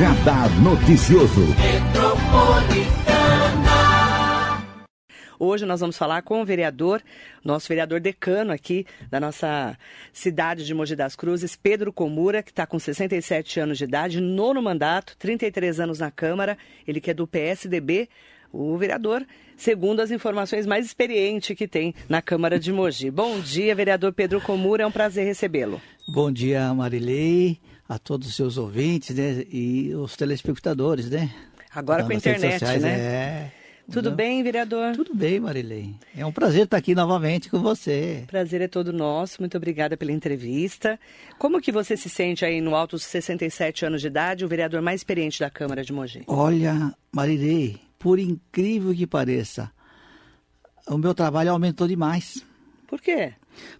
Radar Noticioso. Hoje nós vamos falar com o vereador, nosso vereador decano aqui da nossa cidade de Mogi das Cruzes, Pedro Comura, que está com 67 anos de idade, nono mandato, 33 anos na Câmara, ele que é do PSDB, o vereador, segundo as informações mais experiente que tem na Câmara de Mogi. Bom dia, vereador Pedro Comura, é um prazer recebê-lo. Bom dia, Marilei, a todos os seus ouvintes né, e os telespectadores, né? Agora com a internet, sociais, né? É. Tudo bem, vereador? Tudo bem, Marilei. É um prazer estar aqui novamente com você. Prazer é todo nosso. Muito obrigada pela entrevista. Como que você se sente aí no alto dos 67 anos de idade, o vereador mais experiente da Câmara de Mogi? Olha, Marilei, por incrível que pareça, o meu trabalho aumentou demais. Por quê?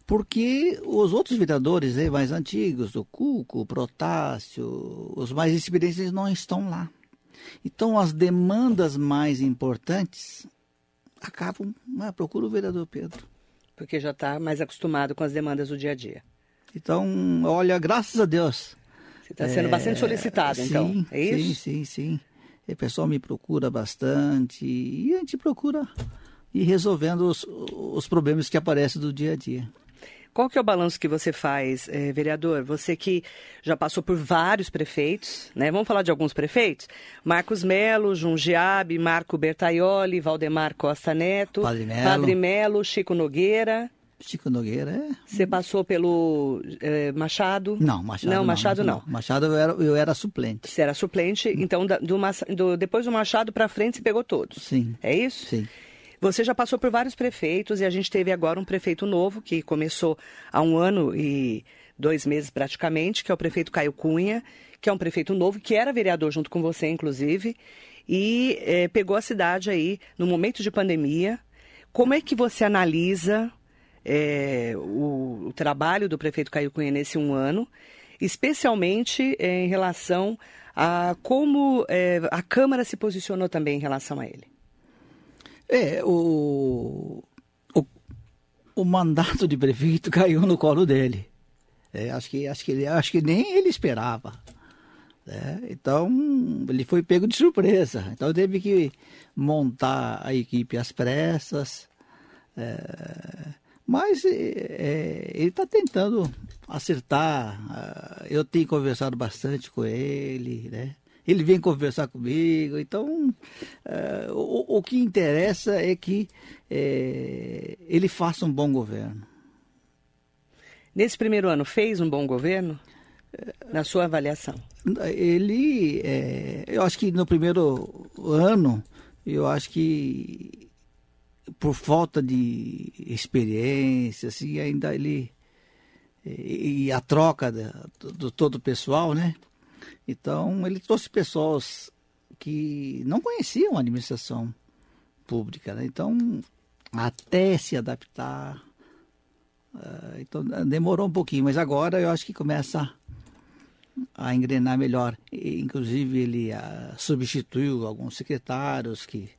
Porque os outros vereadores né, mais antigos, o Cuco, o Protássio, os mais experientes não estão lá. Então, as demandas mais importantes acabam. Ah, procura o vereador Pedro. Porque já está mais acostumado com as demandas do dia a dia. Então, olha, graças a Deus. Você está sendo é, bastante solicitado, sim, então. É isso? Sim, sim, sim. O pessoal me procura bastante e a gente procura ir resolvendo os, os problemas que aparecem do dia a dia. Qual que é o balanço que você faz, eh, vereador? Você que já passou por vários prefeitos, né? Vamos falar de alguns prefeitos? Marcos Melo, Jungiabe, Marco Bertaioli, Valdemar Costa Neto, Padre Melo, Padre Melo Chico Nogueira. Chico Nogueira, é. Você passou pelo eh, Machado? Não, Machado não. Machado não. não. Machado eu era, eu era suplente. Você era suplente, então da- do, do- depois do Machado para frente você pegou todos. Sim. É isso? Sim. Você já passou por vários prefeitos e a gente teve agora um prefeito novo que começou há um ano e dois meses praticamente, que é o prefeito Caio Cunha, que é um prefeito novo, que era vereador junto com você, inclusive, e eh, pegou a cidade aí no momento de pandemia. Como é que você analisa eh, o, o trabalho do prefeito Caio Cunha nesse um ano, especialmente eh, em relação a como a Câmara se posicionou também em relação a ele? É, o, o, o mandato de prefeito caiu no colo dele. É, acho, que, acho, que acho que nem ele esperava. né? Então, ele foi pego de surpresa. Então, teve que montar a equipe às pressas. É, mas é, ele está tentando acertar. Ah, Eu tenho conversado bastante com ele, né? Ele vem conversar comigo, então eh, o, o que interessa é que eh, ele faça um bom governo. Nesse primeiro ano, fez um bom governo? Na sua avaliação? Ele, eh, eu acho que no primeiro ano, eu acho que por falta de experiência, assim, ainda ele e, e a troca do, do todo o pessoal, né? Então ele trouxe pessoas que não conheciam a administração pública, né? Então até se adaptar, ah, então demorou um pouquinho, mas agora eu acho que começa a engrenar melhor. E, inclusive ele ah, substituiu alguns secretários que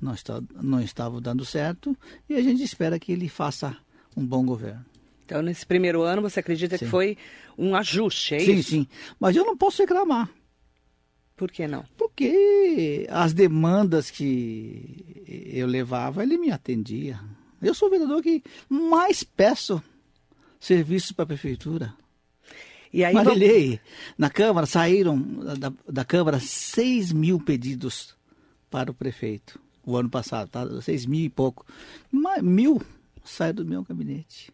não, está, não estavam dando certo e a gente espera que ele faça um bom governo. Então, nesse primeiro ano, você acredita que Sim. foi um ajuste, é sim, isso? sim. Mas eu não posso reclamar. Por que não? Porque as demandas que eu levava, ele me atendia. Eu sou o vereador que mais peço serviços para a prefeitura. E aí, vamos- Marilei, na Câmara saíram da, da Câmara 6 mil pedidos para o prefeito o ano passado, tá? 6 mil e pouco. Mas mil saíram do meu gabinete.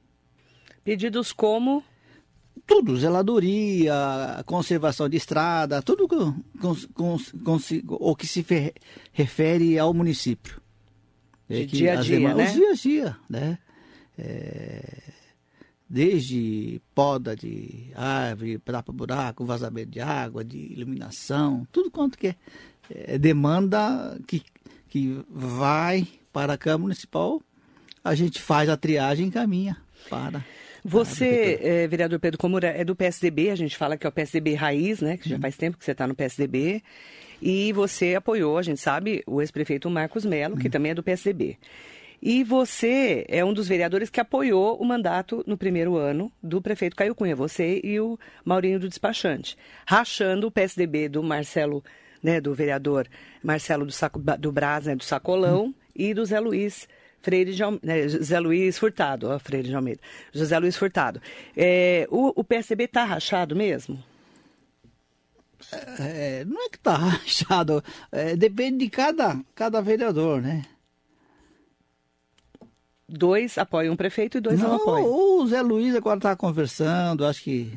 Pedidos como Tudo, zeladoria, conservação de estrada, tudo com, com, com, o que se fe- refere ao município. De que dia a dia, demandas- né? Os dia a dia, né? É, desde poda de árvore, tapa buraco, vazamento de água, de iluminação, tudo quanto que é, é demanda que, que vai para a Câmara Municipal, a gente faz a triagem e encaminha para Você, eh, vereador Pedro Comura, é do PSDB, a gente fala que é o PSDB raiz, né? Que já faz tempo que você está no PSDB. E você apoiou, a gente sabe, o ex-prefeito Marcos Melo, que também é do PSDB. E você é um dos vereadores que apoiou o mandato no primeiro ano do prefeito Caio Cunha, você e o Maurinho do Despachante, rachando o PSDB do Marcelo, né, do vereador Marcelo do, Saco, do Braz, né, do Sacolão, hum. e do Zé Luiz Freire de Almeida, né, José Luiz Furtado, ó, Freire de Almeida, José Luiz Furtado. É, o, o PSDB está rachado mesmo? É, não é que está rachado, é, depende de cada, cada vereador, né? dois apoiam o prefeito e dois não, não apoiam. O Zé Luiz agora está conversando, acho que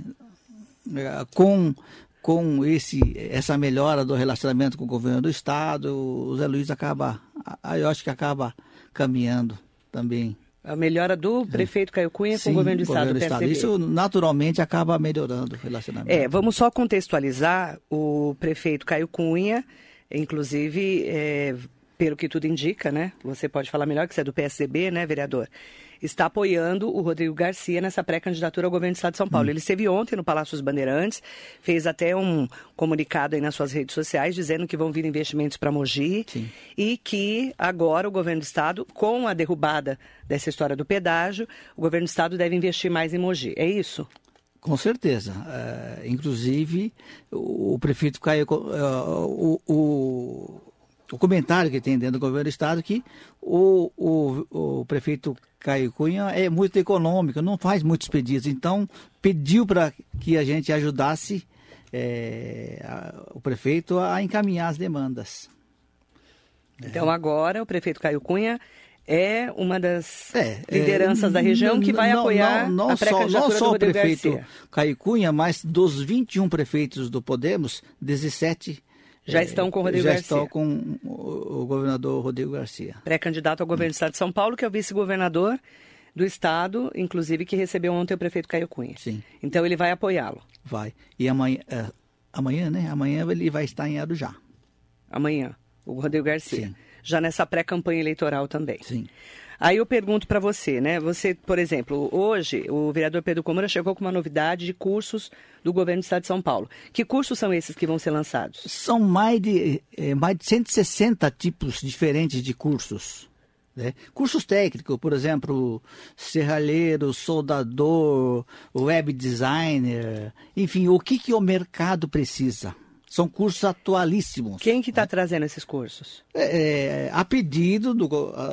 é, com, com esse, essa melhora do relacionamento com o governo do estado, o Zé Luiz acaba, eu acho que acaba caminhando também. A melhora do prefeito Caio Cunha Sim, com o governo do Estado, governo do estado. Isso naturalmente acaba melhorando o relacionamento. É, vamos só contextualizar o prefeito Caio Cunha, inclusive é, pelo que tudo indica, né? Você pode falar melhor que você é do PSDB, né, vereador? Está apoiando o Rodrigo Garcia nessa pré-candidatura ao governo do Estado de São Paulo. Hum. Ele esteve ontem no Palácio dos Bandeirantes, fez até um comunicado aí nas suas redes sociais dizendo que vão vir investimentos para Mogi Sim. e que agora o governo do Estado, com a derrubada dessa história do pedágio, o governo do Estado deve investir mais em Mogi. É isso? Com certeza. É, inclusive, o, o prefeito Caio, uh, o, o o comentário que tem dentro do governo do estado que o, o, o prefeito Caio Cunha é muito econômico, não faz muitos pedidos. Então, pediu para que a gente ajudasse é, a, o prefeito a encaminhar as demandas. Então, agora, o prefeito Caio Cunha é uma das é, é lideranças é, da região que vai não, apoiar não, não a pré-candidatura Não só o prefeito Garcia. Caio Cunha, mas dos 21 prefeitos do Podemos, 17 já estão com o Rodrigo já Garcia. Já estão com o governador Rodrigo Garcia. Pré-candidato ao governo do estado de São Paulo, que é o vice-governador do estado, inclusive que recebeu ontem o prefeito Caio Cunha. Sim. Então ele vai apoiá-lo. Vai. E amanhã, é, amanhã, né? Amanhã ele vai estar em Arujá. Amanhã, o Rodrigo Garcia. Sim. Já nessa pré-campanha eleitoral também. Sim. Aí eu pergunto para você, né? Você, por exemplo, hoje o vereador Pedro Comura chegou com uma novidade de cursos do governo do estado de São Paulo. Que cursos são esses que vão ser lançados? São mais de, é, mais de 160 tipos diferentes de cursos. Né? Cursos técnicos, por exemplo, serralheiro, soldador, web designer, enfim, o que, que o mercado precisa. São cursos atualíssimos. Quem que está né? trazendo esses cursos? É, é, a pedido do,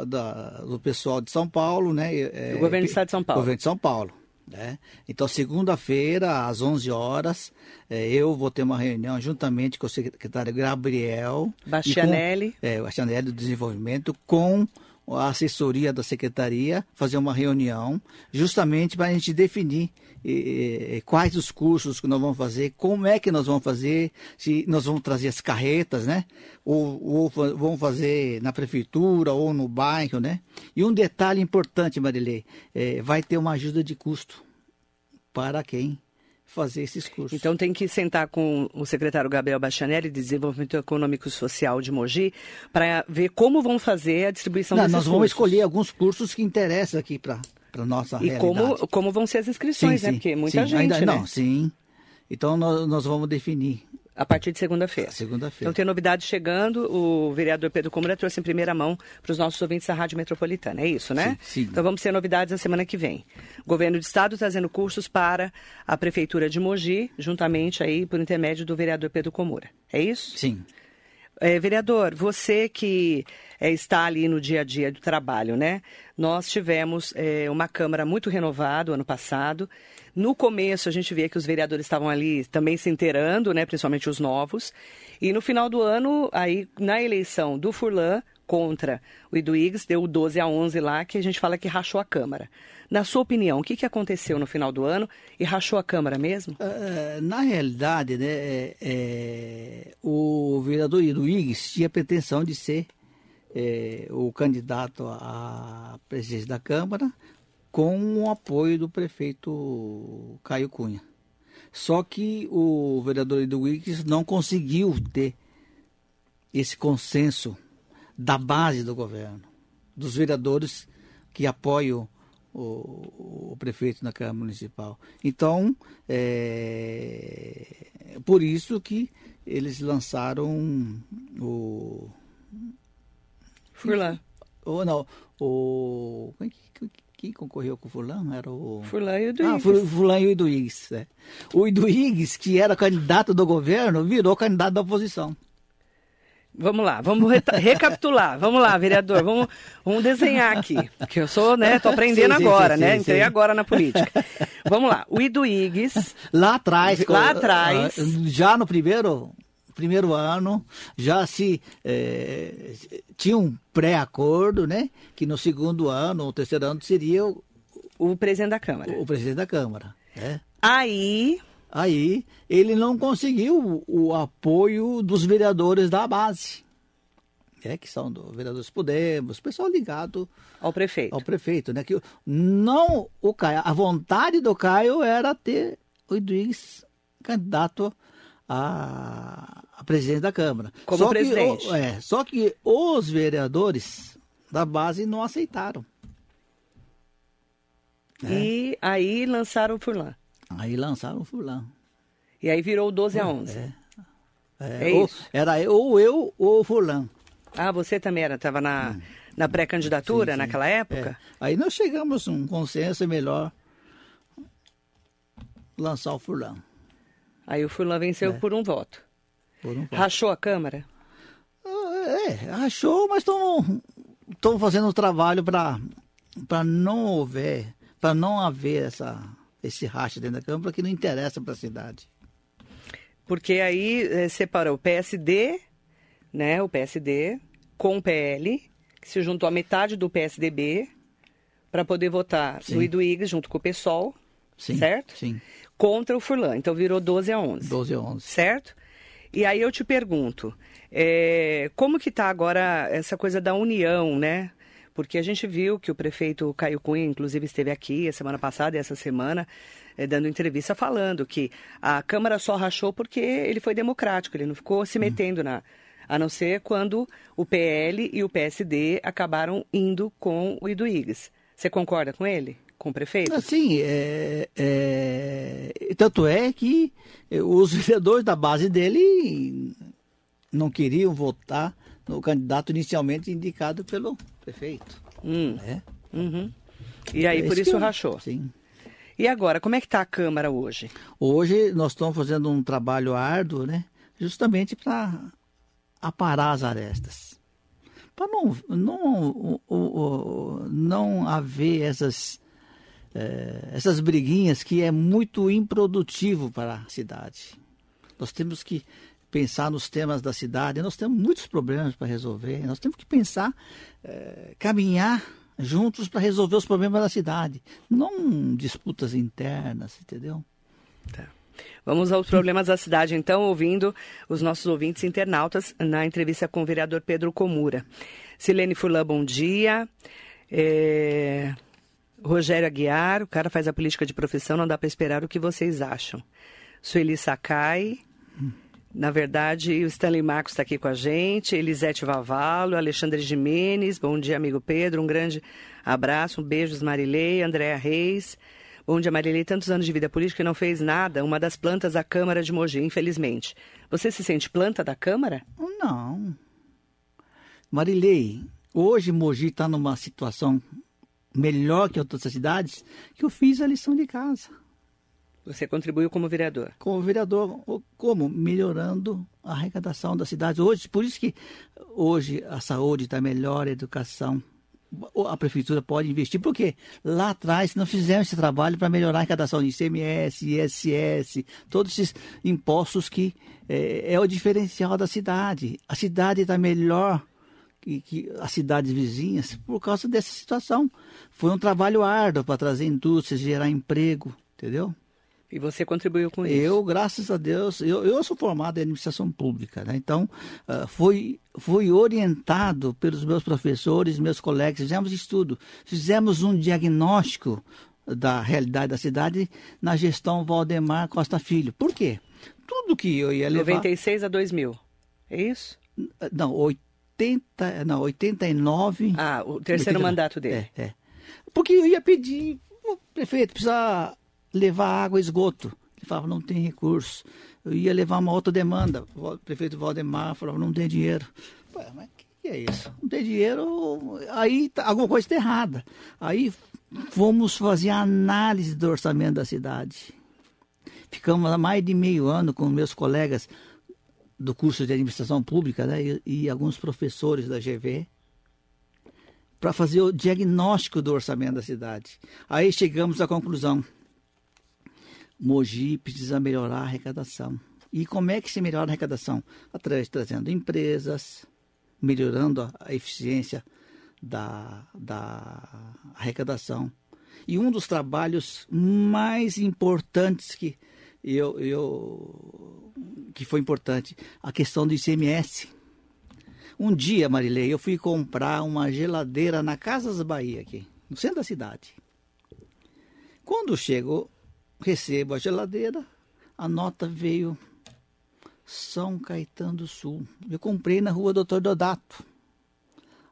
da, do pessoal de São Paulo, né? É, do governo do Estado de São Paulo. Governo de São Paulo. Né? Então, segunda-feira, às 11 horas, é, eu vou ter uma reunião juntamente com o secretário Gabriel. Bastianelli. Com, é, Bastianelli do Desenvolvimento, com a assessoria da secretaria, fazer uma reunião, justamente para a gente definir quais os cursos que nós vamos fazer, como é que nós vamos fazer, se nós vamos trazer as carretas, né? Ou, ou vamos fazer na prefeitura ou no bairro, né? E um detalhe importante, Marilei, é, vai ter uma ajuda de custo para quem fazer esses cursos. Então tem que sentar com o secretário Gabriel Bastianelli de Desenvolvimento Econômico e Social de Mogi para ver como vão fazer a distribuição Não, desses nós vamos escolher alguns cursos que interessam aqui para para nossa e realidade. E como, como vão ser as inscrições, sim, né? Sim, Porque muita sim, gente, ainda, né? Não, sim. Então nós, nós vamos definir. A partir de segunda-feira. Segunda-feira. Então tem novidade chegando. O vereador Pedro Câmara trouxe em primeira mão para os nossos ouvintes da Rádio Metropolitana. É isso, né? Sim, sim. Então vamos ter novidades na semana que vem. O governo do estado trazendo cursos para a prefeitura de Mogi, juntamente aí por intermédio do vereador Pedro Comura. É isso? Sim. É, vereador, você que é, está ali no dia a dia do trabalho, né? Nós tivemos é, uma Câmara muito renovada ano passado. No começo, a gente via que os vereadores estavam ali também se inteirando, né? Principalmente os novos. E no final do ano, aí na eleição do Furlan contra o Iduígues, deu 12 a 11 lá, que a gente fala que rachou a Câmara. Na sua opinião, o que, que aconteceu no final do ano e rachou a Câmara mesmo? Uh, na realidade, né, é, é, o vereador Iruígues tinha pretensão de ser é, o candidato à presidência da Câmara com o apoio do prefeito Caio Cunha. Só que o vereador Iruígues não conseguiu ter esse consenso da base do governo, dos vereadores que apoiam o, o prefeito na Câmara Municipal. Então, é, por isso que eles lançaram o. Furlan. Ou não, o quem, quem, quem concorreu com o Fulano? Era o Furlan e o ah, Duígues. Fu- Fulano e o Iduígues. É. O Iduígues, que era candidato do governo, virou candidato da oposição. Vamos lá, vamos recapitular. Vamos lá, vereador, vamos, vamos desenhar aqui. Que eu sou, né? Tô aprendendo Sim, agora, sim, né? sim, Entrei agora na política. Vamos lá, o Iduígues. Lá atrás, Lá atrás. ah, já no primeiro, primeiro ano, já se eh, tinha um pré-acordo, né? Que no segundo ano, ou terceiro ano, seria o, o presidente da Câmara. o presidente da Câmara. Né? Aí, Aí ele não conseguiu o, apoio dos vereadores da base, né? que são do vereadores Podemos, pessoal ligado ao prefeito. ao prefeito, né? Que não o Caio, a vontade do Caio era ter o Edwiges candidato a, a presidente da Câmara. Como só presidente. Que, o- é, só que os vereadores da base não aceitaram. E aí lançaram o Furlan. Aí lançaram o fulano. E aí virou o 12 a 11. É, É ou, isso. Era eu- ou eu ou o fulano. Ah, você também era, estava na, na pré-candidatura Hum. Sim, sim. naquela época? É. Aí nós chegamos a um consenso, é melhor lançar o fulano. Aí o Furlan venceu É. por um voto. Por um voto. Rachou a Câmara? É, achou, mas estão fazendo o trabalho para não houver, para não haver essa, esse racha dentro da Câmara que não interessa para a cidade. Porque aí eh, separou o PSD, né, o PSD, com o PL, que se juntou a metade do PSDB para poder votar Sim. no Iduígues junto com o PSOL, Sim, certo? Sim, Contra o Furlan. Então virou 12 a 11. 12 a 11. certo? E aí eu te pergunto, é, como que está agora essa coisa da união, né? Porque a gente viu que o prefeito Caio Cunha, inclusive, esteve aqui a semana passada e essa semana, é, dando entrevista falando que a Câmara só rachou porque ele foi democrático, ele não ficou se metendo na. A não ser quando o PL e o PSD acabaram indo com o Iduígues. Você concorda com ele? Com o prefeito? Assim, é, é, tanto é que os vereadores da base dele não queriam votar no candidato inicialmente indicado pelo prefeito. Hum, Né? uhum. E aí, É por isso rachou. Sim. E agora, como é que está a Câmara hoje? Hoje nós estamos fazendo um trabalho árduo, né? Justamente para aparar as arestas. Para não, não, o- o- o- não haver essas, eh, essas briguinhas que é muito improdutivo para a cidade. Nós temos que pensar nos temas da cidade, nós temos muitos problemas para resolver, nós temos que pensar, eh, caminhar juntos para resolver os problemas da cidade, não disputas internas, entendeu? Tá. Vamos aos problemas da cidade, então, ouvindo os nossos ouvintes internautas na entrevista com o vereador Pedro Comura. Silene Furlan, bom dia. É, Rogério Aguiar, o cara faz a política de profissão, não dá para esperar o que vocês acham. Sueli Sakai, na verdade, o Stanley Marcos está aqui com a gente, Elisete Vavalo, Alexandre Jimenez, bom dia, amigo Pedro, um grande abraço, um beijo, Marilei, Andréa Reis. Bom dia, Marilei. Tantos anos de vida política e não fez nada. Uma das plantas da Câmara de Mogi, infelizmente. Você se sente planta da Câmara? Não. Marilei, hoje Mogi está numa situação melhor que outras cidades que eu fiz a lição de casa. Você contribuiu como vereador. Como vereador, como? Melhorando a arrecadação da cidade. Hoje, por isso que hoje a saúde está melhor, a educação. A prefeitura pode investir, porque lá atrás nós fizemos esse trabalho para melhorar a arrecadação de ICMS, ISS, todos esses impostos que é, é o diferencial da cidade. A cidade está melhor que, que as cidades vizinhas por causa dessa situação. Foi um trabalho árduo para trazer indústrias, gerar emprego, entendeu? E você contribuiu com isso. Eu, graças a Deus, eu, eu sou formado em administração pública, né? então ah, fui, fui orientado pelos meus professores, meus colegas, fizemos estudo, fizemos um diagnóstico da realidade da cidade na gestão Valdemar Costa Filho. Por quê? Tudo que eu ia levar... 96 a 2000. É isso? Não, 80, não, 89... Ah, o terceiro 89. mandato dele. É, é. Porque eu ia pedir, "Ô, prefeito, precisa levar água e esgoto. Ele falava, não tem recurso. Eu ia levar uma outra demanda. O prefeito Valdemar falava, não tem dinheiro. Mas que é isso? Não tem dinheiro, aí tá, alguma coisa está errada. Aí fomos fazer a análise do orçamento da cidade. Ficamos há mais de meio ano com meus colegas do curso de administração pública né, e, e alguns professores da GV para fazer o diagnóstico do orçamento da cidade. Aí chegamos à conclusão: Mogi precisa melhorar a arrecadação. E como é que se melhora a arrecadação? Através trazendo empresas, melhorando a eficiência da, da arrecadação. E um dos trabalhos mais importantes que eu, eu que foi importante, a questão do ICMS. Um dia, Marilei, eu fui comprar uma geladeira na Casas Bahia aqui, no centro da cidade. Quando chego, recebo a geladeira, a nota veio São Caetano do Sul. Eu comprei na rua Doutor Dodato.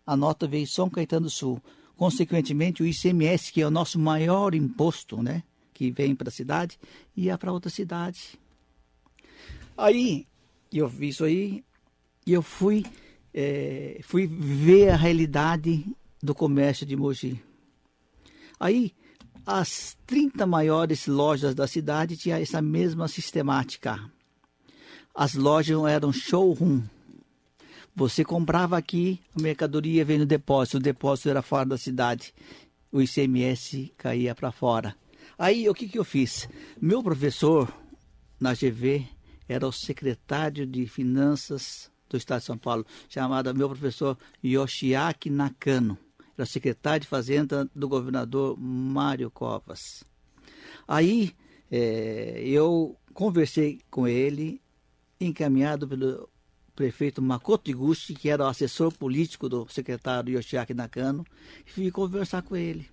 A nota veio São Caetano do Sul. Consequentemente, o ICMS, que é o nosso maior imposto, né? Que vem para a cidade, ia para outra cidade. Aí, eu vi isso aí e eu fui, é, fui ver a realidade do comércio de Mogi. Aí, as 30 maiores lojas da cidade tinham essa mesma sistemática. As lojas eram showroom. Você comprava aqui, a mercadoria veio no depósito, o depósito era fora da cidade. O ICMS caía para fora. Aí, o que, que eu fiz? Meu professor na GV era o secretário de Finanças do Estado de São Paulo, chamado meu professor Yoshiaki Nakano. Era secretário de Fazenda do governador Mário Covas. Aí é, eu conversei com ele, encaminhado pelo prefeito Makoto Iguchi, que era o assessor político do secretário Yoshiaki Nakano, e fui conversar com ele.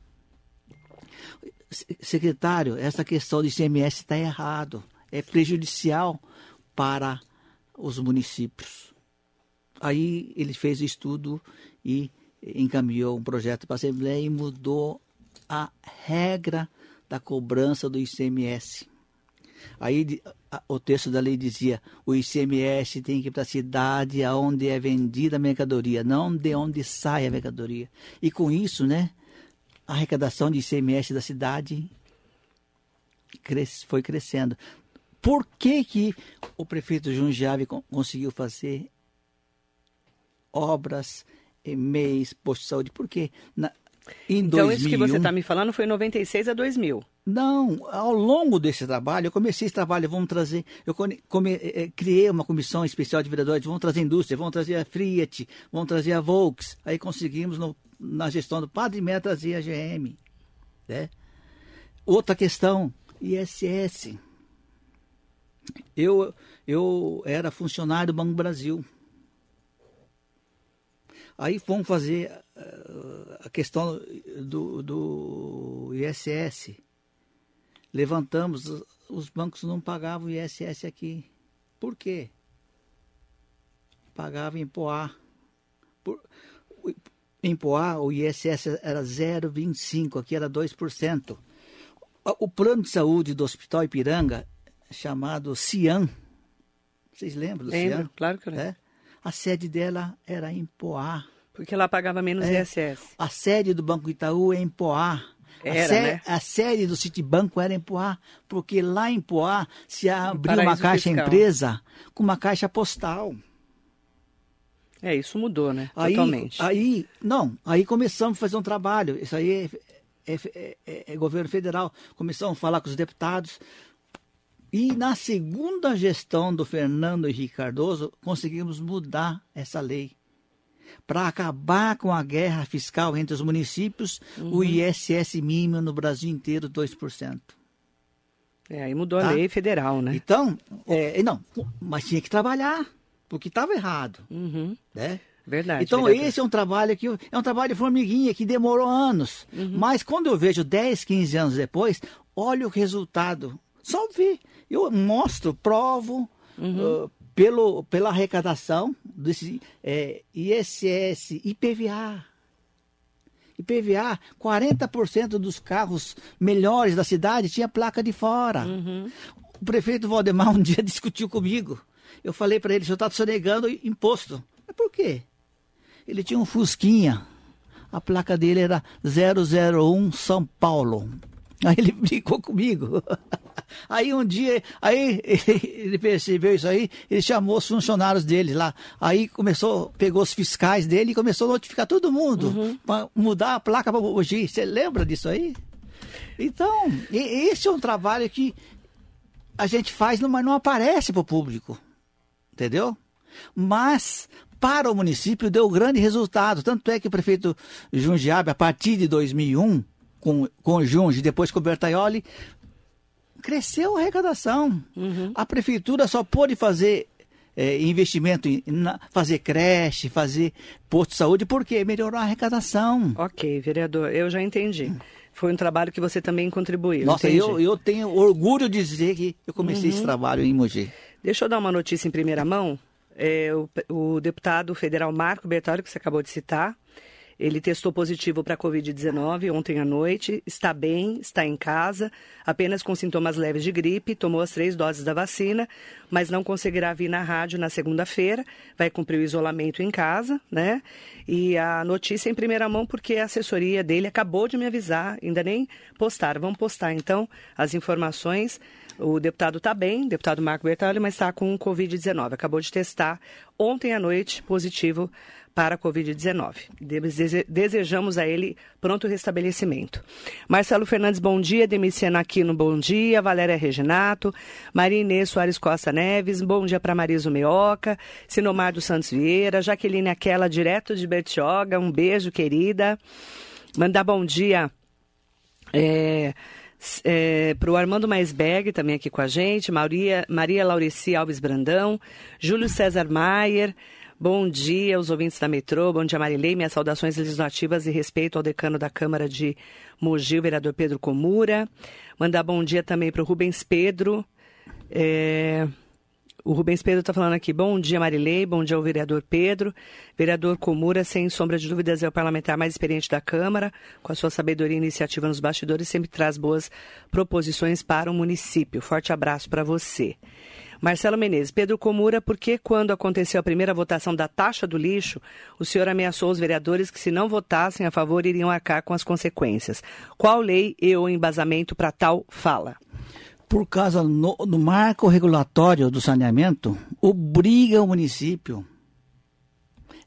Secretário, essa questão do ICMS está errado, é prejudicial para os municípios. Aí ele fez o estudo e encaminhou um projeto para a Assembleia e mudou a regra da cobrança do ICMS. Aí o texto da lei dizia: o ICMS tem que ir para a cidade aonde é vendida a mercadoria, não de onde sai a mercadoria. E com isso, né, a arrecadação de ICMS da cidade foi crescendo. Por que, que o prefeito Jundiaí conseguiu fazer obras, e-mails, posto de saúde? Porque na, em então, 2001, isso que você está me falando foi 96 a 2000. Não, ao longo desse trabalho, eu comecei esse trabalho, vamos trazer, eu come, é, criei uma comissão especial de vereadores, vamos trazer a indústria, vamos trazer a Fiat, vamos trazer a Volks, aí conseguimos no, na gestão do Padre Mé trazer a GM. Né? Outra questão, ISS. Eu, eu era funcionário do Banco Brasil. Aí fomos fazer uh, a questão do, do ISS. Levantamos, os bancos não pagavam o ISS aqui. Por quê? Pagavam em Poá. Por, em Poá, o ISS era 0,25, aqui era 2%. O plano de saúde do Hospital Ipiranga chamado Cian. Vocês lembram do lembro, Cian? claro que eu lembro. É? A sede dela era em Poá. Porque lá pagava menos é. ISS. A sede do Banco Itaú é em Poá. Era, a, sé né? a sede do Citibanco era em Poá, porque lá em Poá se abriu uma caixa fiscal. empresa com uma caixa postal. É, isso mudou, né? Aí, Totalmente. Aí, não, aí começamos a fazer um trabalho. Isso aí é, é, é, é, é governo federal. Começamos a falar com os deputados. E na segunda gestão do Fernando Henrique Cardoso, conseguimos mudar essa lei. Para acabar com a guerra fiscal entre os municípios, uhum. o ISS mínimo no Brasil inteiro 2%. É, aí mudou tá? a lei federal, né? Então, é, não, mas tinha que trabalhar, porque estava errado. Uhum. Né? Verdade. Então, verdade. esse é um trabalho que é um trabalho de formiguinha que demorou anos. Uhum. Mas quando eu vejo 10, 15 anos depois, olha o resultado. Só ver. Eu mostro, provo uhum. uh, pelo, pela arrecadação desse é, ISS, IPVA. IPVA, 40% dos carros melhores da cidade tinha placa de fora. Uhum. O prefeito Valdemar um dia discutiu comigo. Eu falei para ele, o senhor está sonegando imposto. Mas por quê? ele tinha um Fusquinha. A placa dele era 001 São Paulo. Aí ele brincou comigo. Aí um dia, aí ele percebeu isso aí, ele chamou os funcionários dele lá. Aí começou, pegou os fiscais dele e começou a notificar todo mundo uhum. para mudar a placa para Mogi. Você lembra disso aí? Então, esse é um trabalho que a gente faz, mas não aparece para o público. Entendeu? Mas para o município deu grande resultado. Tanto é que o prefeito Jundiabe, a partir de 2001, com, com o Junge, depois com o Bertaioli, cresceu a arrecadação. Uhum. A prefeitura só pôde fazer é, investimento em na, fazer creche, fazer posto de saúde, porque melhorou a arrecadação. Ok, vereador, eu já entendi. Foi um trabalho que você também contribuiu. Nossa, eu, eu tenho orgulho de dizer que eu comecei uhum. esse trabalho em Mogi. Deixa eu dar uma notícia em primeira mão. É, o, o deputado federal Marco Bertoli, que você acabou de citar, ele testou positivo para a Covid-19 ontem à noite, está bem, está em casa, apenas com sintomas leves de gripe, tomou as três doses da vacina, mas não conseguirá vir na rádio na segunda-feira, vai cumprir o isolamento em casa, né? E a notícia em primeira mão, porque a assessoria dele acabou de me avisar, ainda nem postaram. Vamos postar então as informações. O deputado está bem, deputado Marco Bertalho, mas está com Covid-19. Acabou de testar ontem à noite positivo para a Covid-19. Desejamos a ele pronto restabelecimento. Marcelo Fernandes, bom dia. Demiciana Aquino, bom dia. Valéria Reginato. Maria Inês Soares Costa Neves, bom dia para Marisa Meoca. Sinomar dos Santos Vieira. Jaqueline Aquela, direto de Bertioga. Um beijo, querida. Mandar bom dia. É, é, para o Armando Maisberg, também aqui com a gente, Maria, Maria Laureci Alves Brandão, Júlio César Maier, Bom dia aos ouvintes da Metrô, bom dia Marilei, minhas saudações legislativas e respeito ao decano da Câmara de Mogi, o vereador Pedro Comura. Mandar bom dia também para o Rubens Pedro. É... O Rubens Pedro está falando aqui, bom dia Marilei, bom dia ao vereador Pedro. Vereador Comura, sem sombra de dúvidas, é o parlamentar mais experiente da Câmara, com a sua sabedoria e iniciativa nos bastidores, sempre traz boas proposições para o município. Forte abraço para você. Marcelo Menezes, Pedro Comura, por que quando aconteceu a primeira votação da taxa do lixo, o senhor ameaçou os vereadores que se não votassem a favor iriam arcar com as consequências? Qual lei e o embasamento para tal fala? Por causa do marco regulatório do saneamento, obriga o município.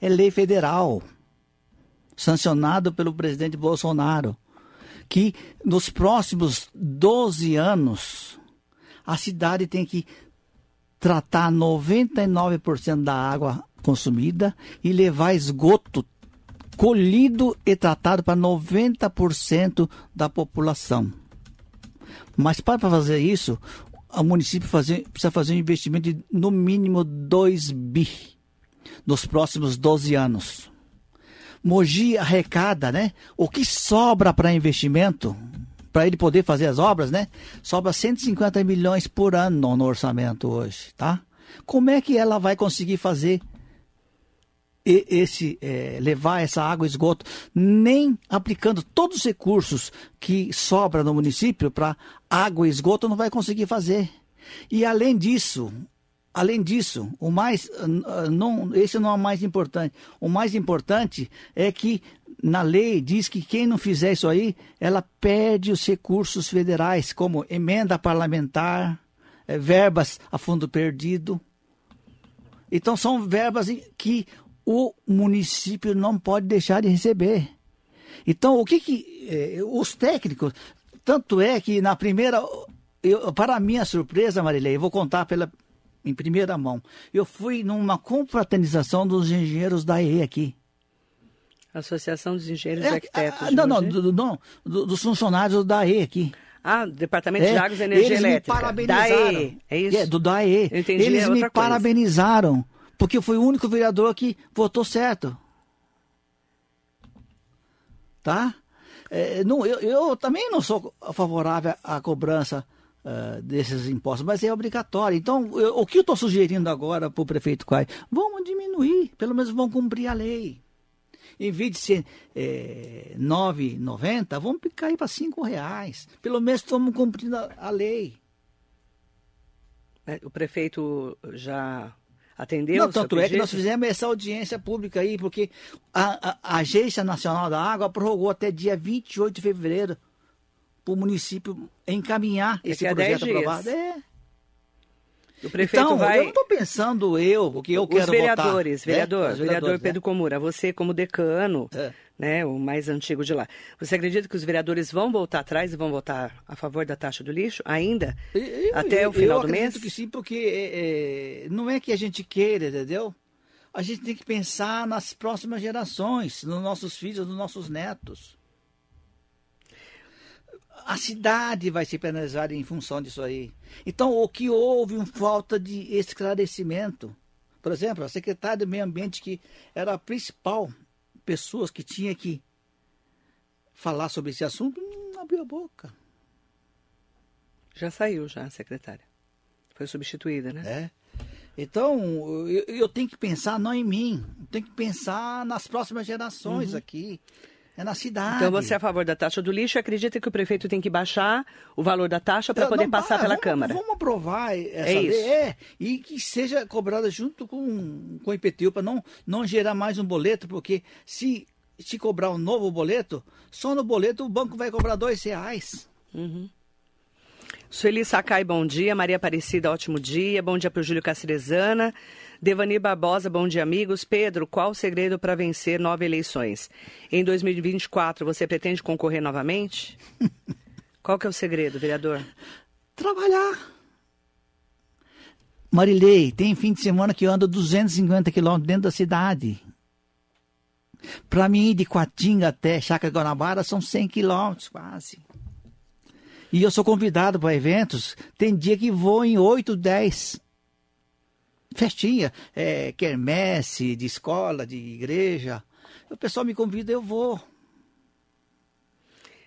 É lei federal, sancionado pelo presidente Bolsonaro, que nos próximos 12 anos a cidade tem que tratar 99% da água consumida e levar esgoto colhido e tratado para 90% da população. Mas para fazer isso, o município fazer, precisa fazer um investimento de no mínimo 2 bi nos próximos 12 anos. Mogi arrecada, né? O que sobra para investimento para ele poder fazer as obras, né? Sobra 150 milhões por ano no orçamento hoje, tá? Como é que ela vai conseguir fazer esse é, levar essa água esgoto, nem aplicando todos os recursos que sobra no município para água e esgoto não vai conseguir fazer. E além disso, além disso, o mais não, esse não é o mais importante. O mais importante é que na lei diz que quem não fizer isso aí, ela perde os recursos federais, como emenda parlamentar, é, verbas a fundo perdido. Então são verbas que o município não pode deixar de receber. Então o que, que é, os técnicos, tanto é que na primeira, eu, para minha surpresa, Marilei, eu vou contar pela em primeira mão. Eu fui numa confraternização dos engenheiros da EE aqui. Associação dos Engenheiros é, e Arquitetos. Ah, não, não, do, não do, dos funcionários da AE aqui. Ah, Departamento é, de Águas e Energia eles Elétrica. Me parabenizaram. DAE, é isso? É, do DAE. Eu entendi, eles é me coisa. parabenizaram, porque eu fui o único vereador que votou certo. Tá? É, não, eu, eu também não sou favorável à cobrança uh, desses impostos, mas é obrigatório. Então, eu, o que eu estou sugerindo agora para o prefeito Quai? Vamos diminuir, pelo menos vão cumprir a lei em vez de ser é, 9,90, vamos cair para 5 reais. Pelo menos estamos cumprindo a, a lei. É, o prefeito já atendeu Não, tanto é que nós fizemos essa audiência pública aí, porque a, a- a Agência Nacional da Água prorrogou até dia 28 de fevereiro para o município encaminhar esse Daqui a projeto 10 dias. aprovado. É. O prefeito então, vai... eu não estou pensando eu, porque eu Os quero vereadores, votar. vereador, É, os vereador vereadores, Pedro Comura, você como decano, É. né, o mais antigo de lá, você acredita que os vereadores vão voltar atrás e vão votar a favor da taxa do lixo ainda? Eu- Até eu- o final eu do mês? acredito que sim, porque é, é, não é que a gente queira, entendeu? A gente tem que pensar nas próximas gerações, nos nossos filhos, nos nossos netos. A cidade vai ser penalizada em função disso aí. Então, o que houve uma falta de esclarecimento. Por exemplo, a secretária do Meio Ambiente, que era a principal pessoa que tinha que falar sobre esse assunto, não abriu a boca. Já saiu já, a secretária. Foi substituída, né? É. Então, eu, eu tenho que pensar não em mim, eu tenho que pensar nas próximas gerações aqui. É na cidade. Então você é a favor da taxa do lixo e acredita que o prefeito tem que baixar o valor da taxa para poder não, passar para, pela vamos, Câmara? Vamos aprovar essa É lei. isso. É, e que seja cobrada junto com, com o IPTU, para não, não gerar mais um boleto, porque se, se cobrar um novo boleto, só no boleto o banco vai cobrar dois reais. Sueli Sakai, bom dia. Maria Aparecida, ótimo dia. Bom dia para o Júlio Cacirezana. Devani Barbosa, bom dia, amigos. Pedro, qual o segredo para vencer nove eleições? Em 2024, você pretende concorrer novamente? qual que é o segredo, vereador? Trabalhar. Marilei, tem fim de semana que eu ando 250 quilômetros dentro da cidade. Para mim ir de Coatinga até Chácara Guanabara são 100 quilômetros quase. E eu sou convidado para eventos, tem dia que vou em 8, 10. Festinha, é, quermesse, de escola, de igreja. O pessoal me convida, eu vou.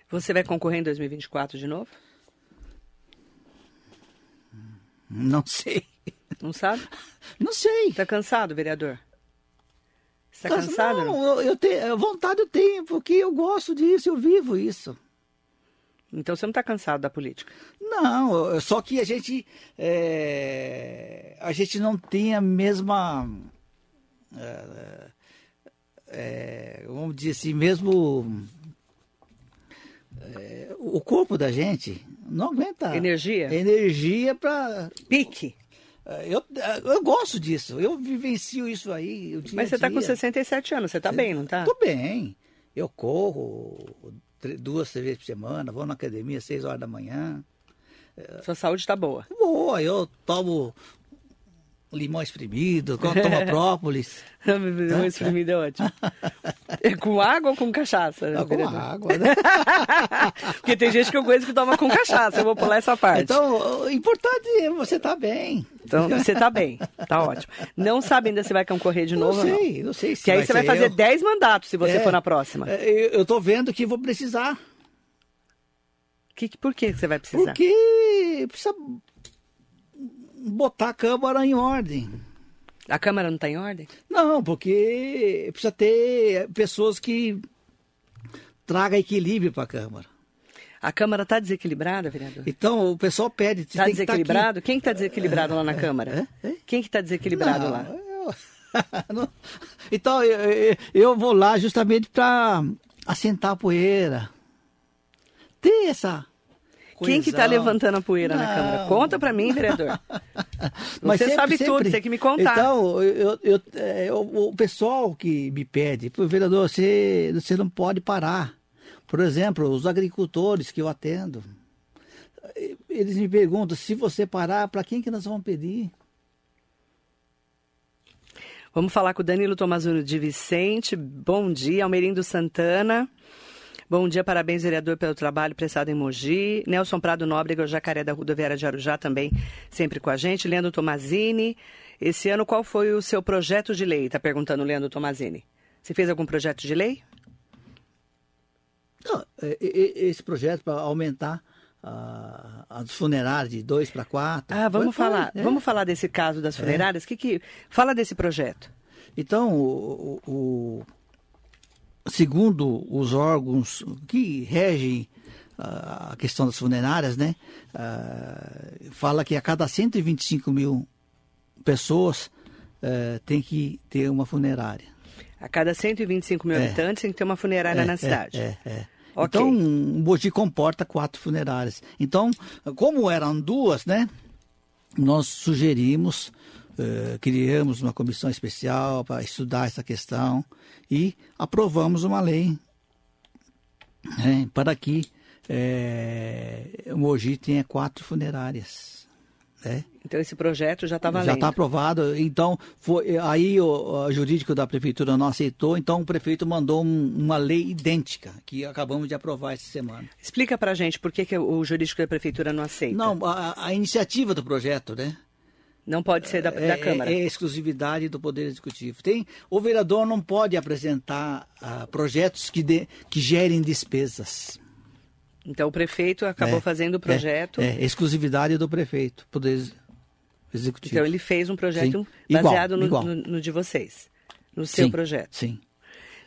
Você vai concorrer em 2024 de novo? Não sei. Não sabe? Não sei. Está cansado, vereador? Está Cansa- cansado? Não, não? eu, eu tenho, vontade eu tenho, porque eu gosto disso, eu vivo isso. Então você não está cansado da política. Não, só que a gente é, a gente não tem a mesma é, é, vamos dizer assim, mesmo é, o corpo da gente não aguenta Energia? energia para Pique. eu, eu gosto disso, eu vivencio isso aí. Mas você está com dia. 67 anos, você está bem, não está? Tô bem. Eu corro duas, três vezes por semana, vou na academia às seis horas da manhã. Sua saúde está boa. Boa, eu tomo limão espremido, tomo própolis. Limão espremido é ótimo. É com água ou com cachaça? Ah, com água, né? Porque tem gente que eu conheço que toma com cachaça, eu vou pular essa parte. Então, o importante é você estar bem. Então, você tá bem, tá ótimo. Não sabe ainda se vai concorrer de Não novo ou não. sei, não sei se Que aí você vai fazer eu. 10 mandatos se você É, for na próxima. é, Eu, tô vendo que vou precisar. Que, por que você vai precisar? Porque precisa botar a Câmara em ordem. A Câmara não está em ordem? Não, porque precisa ter pessoas que tragam equilíbrio para a Câmara. A Câmara está desequilibrada, vereador? Então, o pessoal pede... Está que tá desequilibrado? Quem está desequilibrado lá na Câmara? É? É? Quem que está desequilibrado Não, lá? eu-. Então, eu, eu- eu vou lá justamente para assentar a poeira. Ter essa... Quem que está levantando a poeira na Não. Câmara? Conta para mim, vereador. Mas Você sempre- sabe tudo, sempre- você tem que me contar. Então, eu, eu- é, o, o pessoal que me pede, "Pô, vereador, você, você não pode parar. Por exemplo, os agricultores que eu atendo, eles me perguntam, se você parar, para quem que nós vamos pedir? Vamos falar com o Danilo Tomazuni de Vicente. Bom dia, Almerindo Santana. Bom dia, parabéns, vereador, pelo trabalho prestado em Mogi. Nelson Prado Nóbrega, o Jacaré da Rodoviária de Arujá, também sempre com a gente. Leandro Tomazini. Esse ano, qual foi o seu projeto de lei? Está perguntando o Leandro Tomazini. Você fez algum projeto de lei? Não, é, é, é, esse projeto para aumentar ah, as funerárias de dois para quatro. Ah, vamos Foi- falar. é. Vamos falar desse caso das funerárias. Que que fala desse projeto? Então, o- o- segundo os órgãos que regem ah, a questão das funerárias, né, ah, fala que a cada 125 mil pessoas é, tem que ter uma funerária. A cada 125 mil É. habitantes tem que ter uma funerária É, na é, cidade. É, é. Ok. Então, o Mogi comporta quatro funerárias. Então, como eram duas, né? Nós sugerimos, eh, criamos uma comissão especial para estudar essa questão e aprovamos uma lei né, para que o Mogi tenha quatro funerárias. Né? Então esse projeto já está valendo. Já está aprovado. Então, foi, aí o, o jurídico da prefeitura não aceitou, então o prefeito mandou um- uma lei idêntica, que acabamos de aprovar essa semana. Explica pra gente por que, que o jurídico da prefeitura não aceita. Não, a, a iniciativa do projeto, né? Não pode ser da, da é, Câmara. é exclusividade do Poder Executivo. Tem, o vereador não pode apresentar ah, projetos que, dê- que gerem despesas. Então o prefeito acabou É, fazendo o projeto. É, é exclusividade do prefeito, Poder Executivo. Então ele fez um projeto Sim, igual, baseado no, igual. no- no de vocês. No seu Sim, projeto. Sim.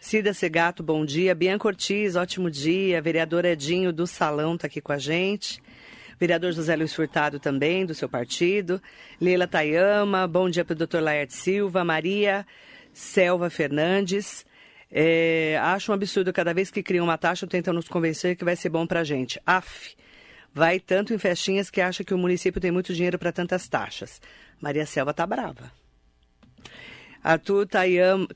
Cida Segato, bom dia. Bianca Ortiz, ótimo dia. Vereador Edinho do Salão está aqui com a gente. Vereador José Luiz Furtado também, do seu partido. Leila Tayama, bom dia para o doutor Laerte Silva. Maria Selva Fernandes. É, acho um absurdo cada vez que criam uma taxa tentam nos convencer que vai ser bom para a gente. Af, vai tanto em festinhas que acha que o município tem muito dinheiro para tantas taxas. Maria Selva tá brava. Arthur Tayama,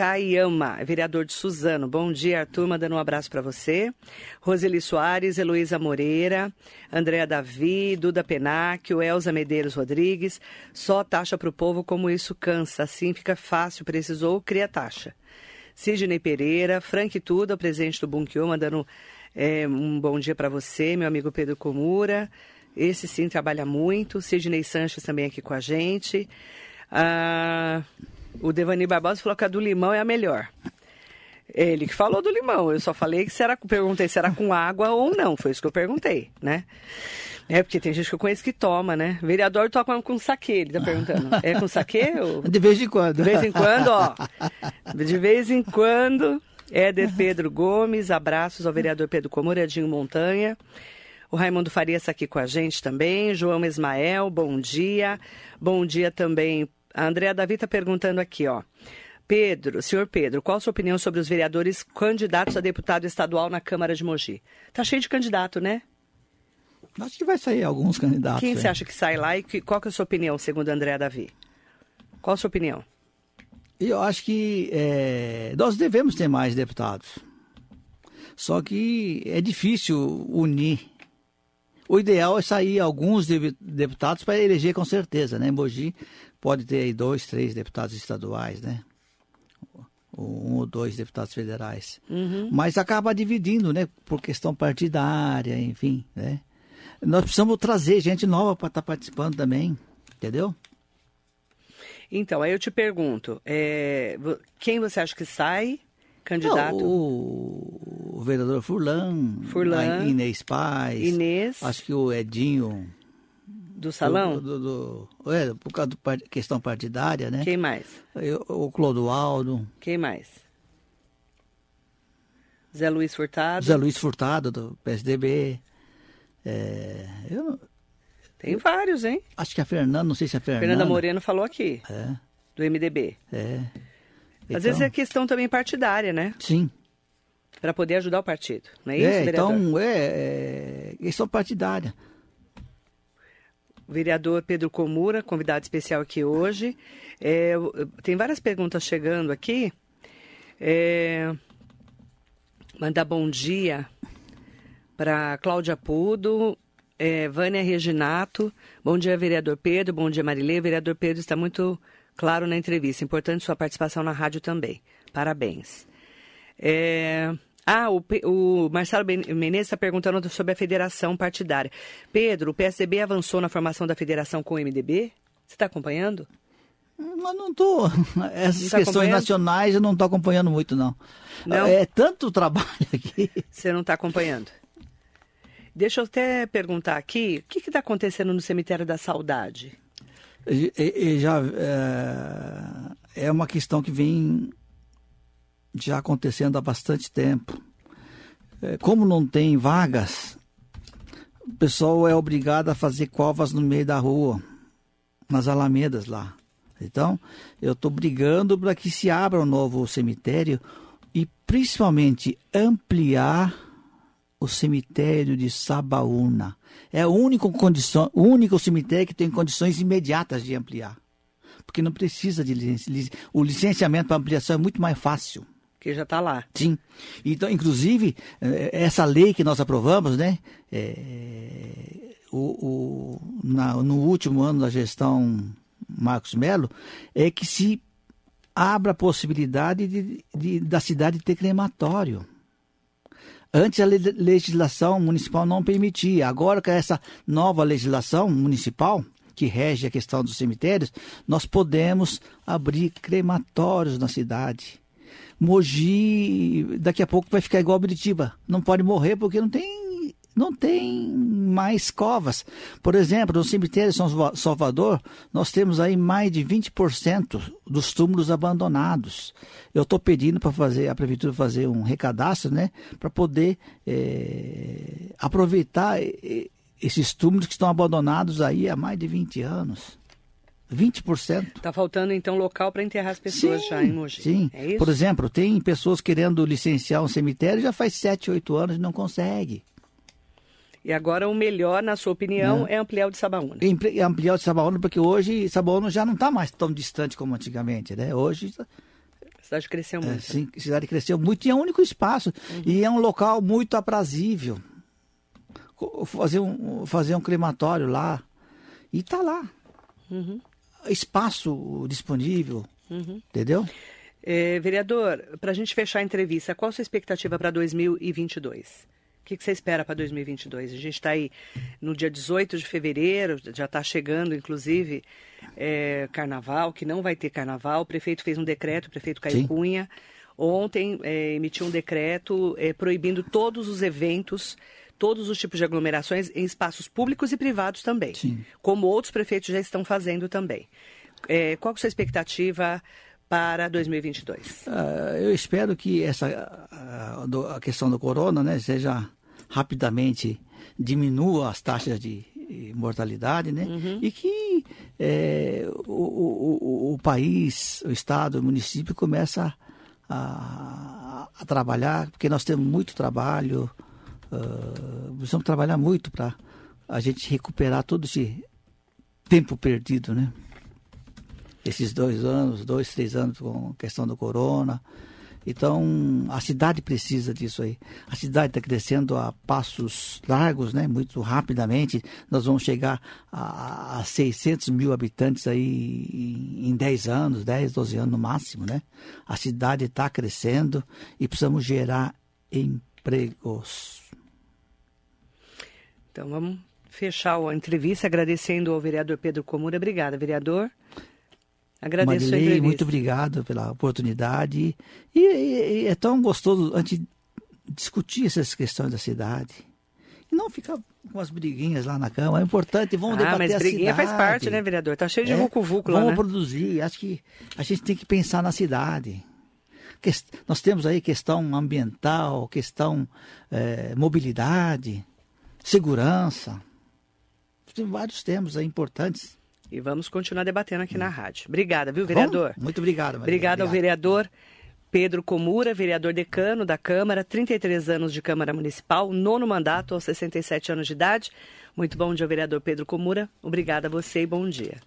Takayama, vereador de Suzano. Bom dia, Arthur, mandando um abraço para você. Roseli Soares, Heloísa Moreira, Andréa Davi, Duda Penacchio, Elza Medeiros Rodrigues. Só taxa para o povo, como isso cansa. Assim fica fácil, precisou, cria taxa. Sidney Pereira, Frank Tuda, presidente do Bunkyo, mandando é, um bom dia para você, meu amigo Pedro Comura. Esse sim trabalha muito. Sidney Sanches também aqui com a gente. Ah, o Devani Barbosa falou que a do limão é a melhor. Ele que falou do limão. Eu só falei que será, perguntei se era com água ou não. Foi isso que eu perguntei, né? É, porque tem gente que eu conheço que toma, né? Vereador toma com saquê, ele tá perguntando. É com saquê? Ou... De vez em quando. De vez em quando, ó. De vez em quando. Éder Pedro Gomes, abraços ao vereador Pedro Comuradinho Montanha. O Raimundo Farias está aqui com a gente também. João Ismael, bom dia. Bom dia também. A Andréa Davi está perguntando aqui, ó. Pedro, senhor Pedro, qual a sua opinião sobre os vereadores candidatos a deputado estadual na Câmara de Mogi? Tá cheio de candidato, né? Acho que vai sair alguns candidatos. Quem é. você acha que sai lá e que- qual que é a sua opinião, segundo a Andréa Davi? Qual a sua opinião? Eu acho que é, nós devemos ter mais deputados. Só que é difícil unir. O ideal é sair alguns de- deputados para eleger com certeza, né? Mogi pode ter aí dois, três deputados estaduais, né? Um ou dois deputados federais. Mas acaba dividindo, né? Por questão partidária, enfim, né? Nós precisamos trazer gente nova para estar participando também, entendeu? Então, aí eu te pergunto, é, quem você acha que sai candidato? Não, o, o vereador Furlan, Furlan. Inês Paz, Inês, acho que o Edinho. Do salão? Do, do- do- é, por causa da questão partidária, né? Quem mais? Eu- o Clodoaldo, Quem mais? Zé Luiz Furtado? José Luiz Furtado, do PSDB. É, eu Tem vários, hein? acho que a Fernanda, não sei se a Fernanda. Fernanda Moreno falou aqui, É, do MDB. é. Às Então, vezes é questão também partidária, né? Sim. Para poder ajudar o partido, não é isso, é, vereador? então, é, é questão partidária. O vereador Pedro Comura, convidado especial aqui hoje. É, tem várias perguntas chegando aqui. É, mandar bom dia para Cláudia Pudo, é, Vânia Reginato. Bom dia, vereador Pedro. Bom dia, Marilê. Vereador Pedro está muito claro na entrevista. Importante sua participação na rádio também. Parabéns. É, Ah, o, o Marcelo Menezes está perguntando sobre a federação partidária. Pedro, o PSDB avançou na formação da federação com o MDB? Você está acompanhando? Mas não tô. Essas tá questões nacionais eu não estou acompanhando muito, não. Não? É tanto trabalho aqui. Você não está acompanhando? Deixa eu até perguntar aqui, o que está acontecendo no cemitério da Saudade? E- e- e já é, é uma questão que vem já acontecendo há bastante tempo. É, Como não tem vagas, o pessoal é obrigado a fazer covas no meio da rua, nas alamedas lá. Então, eu estou brigando para que se abra um novo cemitério e principalmente ampliar o cemitério de Sabaúna. É o único, condição, o único cemitério que tem condições imediatas de ampliar. Porque não precisa de licenciamento. O licenciamento para ampliação é muito mais fácil. Que já está lá. Sim. Então, inclusive, eh, essa lei que nós aprovamos, né? É, o, o, na, no último ano da gestão Marcos Melo, é que se abra a possibilidade de, de, da cidade ter crematório. Antes a legislação municipal não permitia. Agora, com essa nova legislação municipal, que rege a questão dos cemitérios, nós podemos abrir crematórios na cidade. Mogi, daqui a pouco vai ficar igual Biritiba. Não pode morrer porque não tem não tem mais covas. Por exemplo, no cemitério de São Salvador, nós temos aí mais de 20% dos túmulos abandonados. Eu estou pedindo para fazer a prefeitura fazer um recadastro, né, para poder é, aproveitar esses túmulos que estão abandonados aí há mais de 20 anos. 20%. Está faltando então local para enterrar as pessoas sim, já em Mogi. Sim. É Por exemplo, tem pessoas querendo licenciar um cemitério já faz 7, 8 anos e não consegue. E agora o melhor, na sua opinião, é ampliar o de Sabaúna. Ampliar o de Sabaúna, porque hoje Sabaúna já não está mais tão distante como antigamente, né? Hoje a cidade cresceu muito. É, sim, a cidade cresceu muito e é o único espaço. Uhum. E é um local muito aprazível. Fazer um, fazer um crematório lá. E está lá. Uhum. Espaço disponível. Uhum. Entendeu? É, vereador, para a gente fechar a entrevista, qual a sua expectativa para 2022? O que, que você espera para 2022? A gente está aí no dia 18 de fevereiro, já está chegando, inclusive, é, carnaval, que não vai ter carnaval. O prefeito fez um decreto, o prefeito Caio Sim. Cunha, ontem é, emitiu um decreto é, proibindo todos os eventos, todos os tipos de aglomerações em espaços públicos e privados também, Sim. como outros prefeitos já estão fazendo também. É, qual é a sua expectativa para 2022? Uh, ah, eu espero que essa a, a, questão do corona, né, seja rapidamente diminua as taxas de mortalidade, né, uhum. e que é, o, o, o, país, o estado, o município começa a, a trabalhar, porque nós temos muito trabalho, uh, precisamos trabalhar muito para a gente recuperar todo esse tempo perdido, né? esses dois anos, dois, três anos com a questão do corona. Então, a cidade precisa disso aí. A cidade está crescendo a passos largos, né? muito rapidamente. Nós vamos chegar a, a 600 mil habitantes aí em, em 10 anos, 10, 12 anos no máximo. Né? A cidade está crescendo e precisamos gerar empregos. Então, vamos fechar a entrevista agradecendo ao vereador Pedro Comura. Obrigada, vereador. Agradeço Marilei, a muito obrigado pela oportunidade. E, e, e, é tão gostoso a gente discutir essas questões da cidade. E não ficar com as briguinhas lá na Câmara. É importante, vamos ah, debater mas briguinha faz parte, né, vereador? Tá cheio de é, vucu-vucu lá, Vamos né? produzir. Acho que a gente tem que pensar na cidade. Nós temos aí questão ambiental, questão é, mobilidade, segurança. Tem vários temas aí importantes e vamos continuar debatendo aqui na rádio. Obrigada, viu, vereador? Bom, muito obrigado, Maria. Obrigado ao vereador Pedro Comura, vereador decano da Câmara, 33 anos de Câmara Municipal, nono mandato aos 67 anos de idade. Muito bom dia, vereador Pedro Comura. Obrigada a você e bom dia.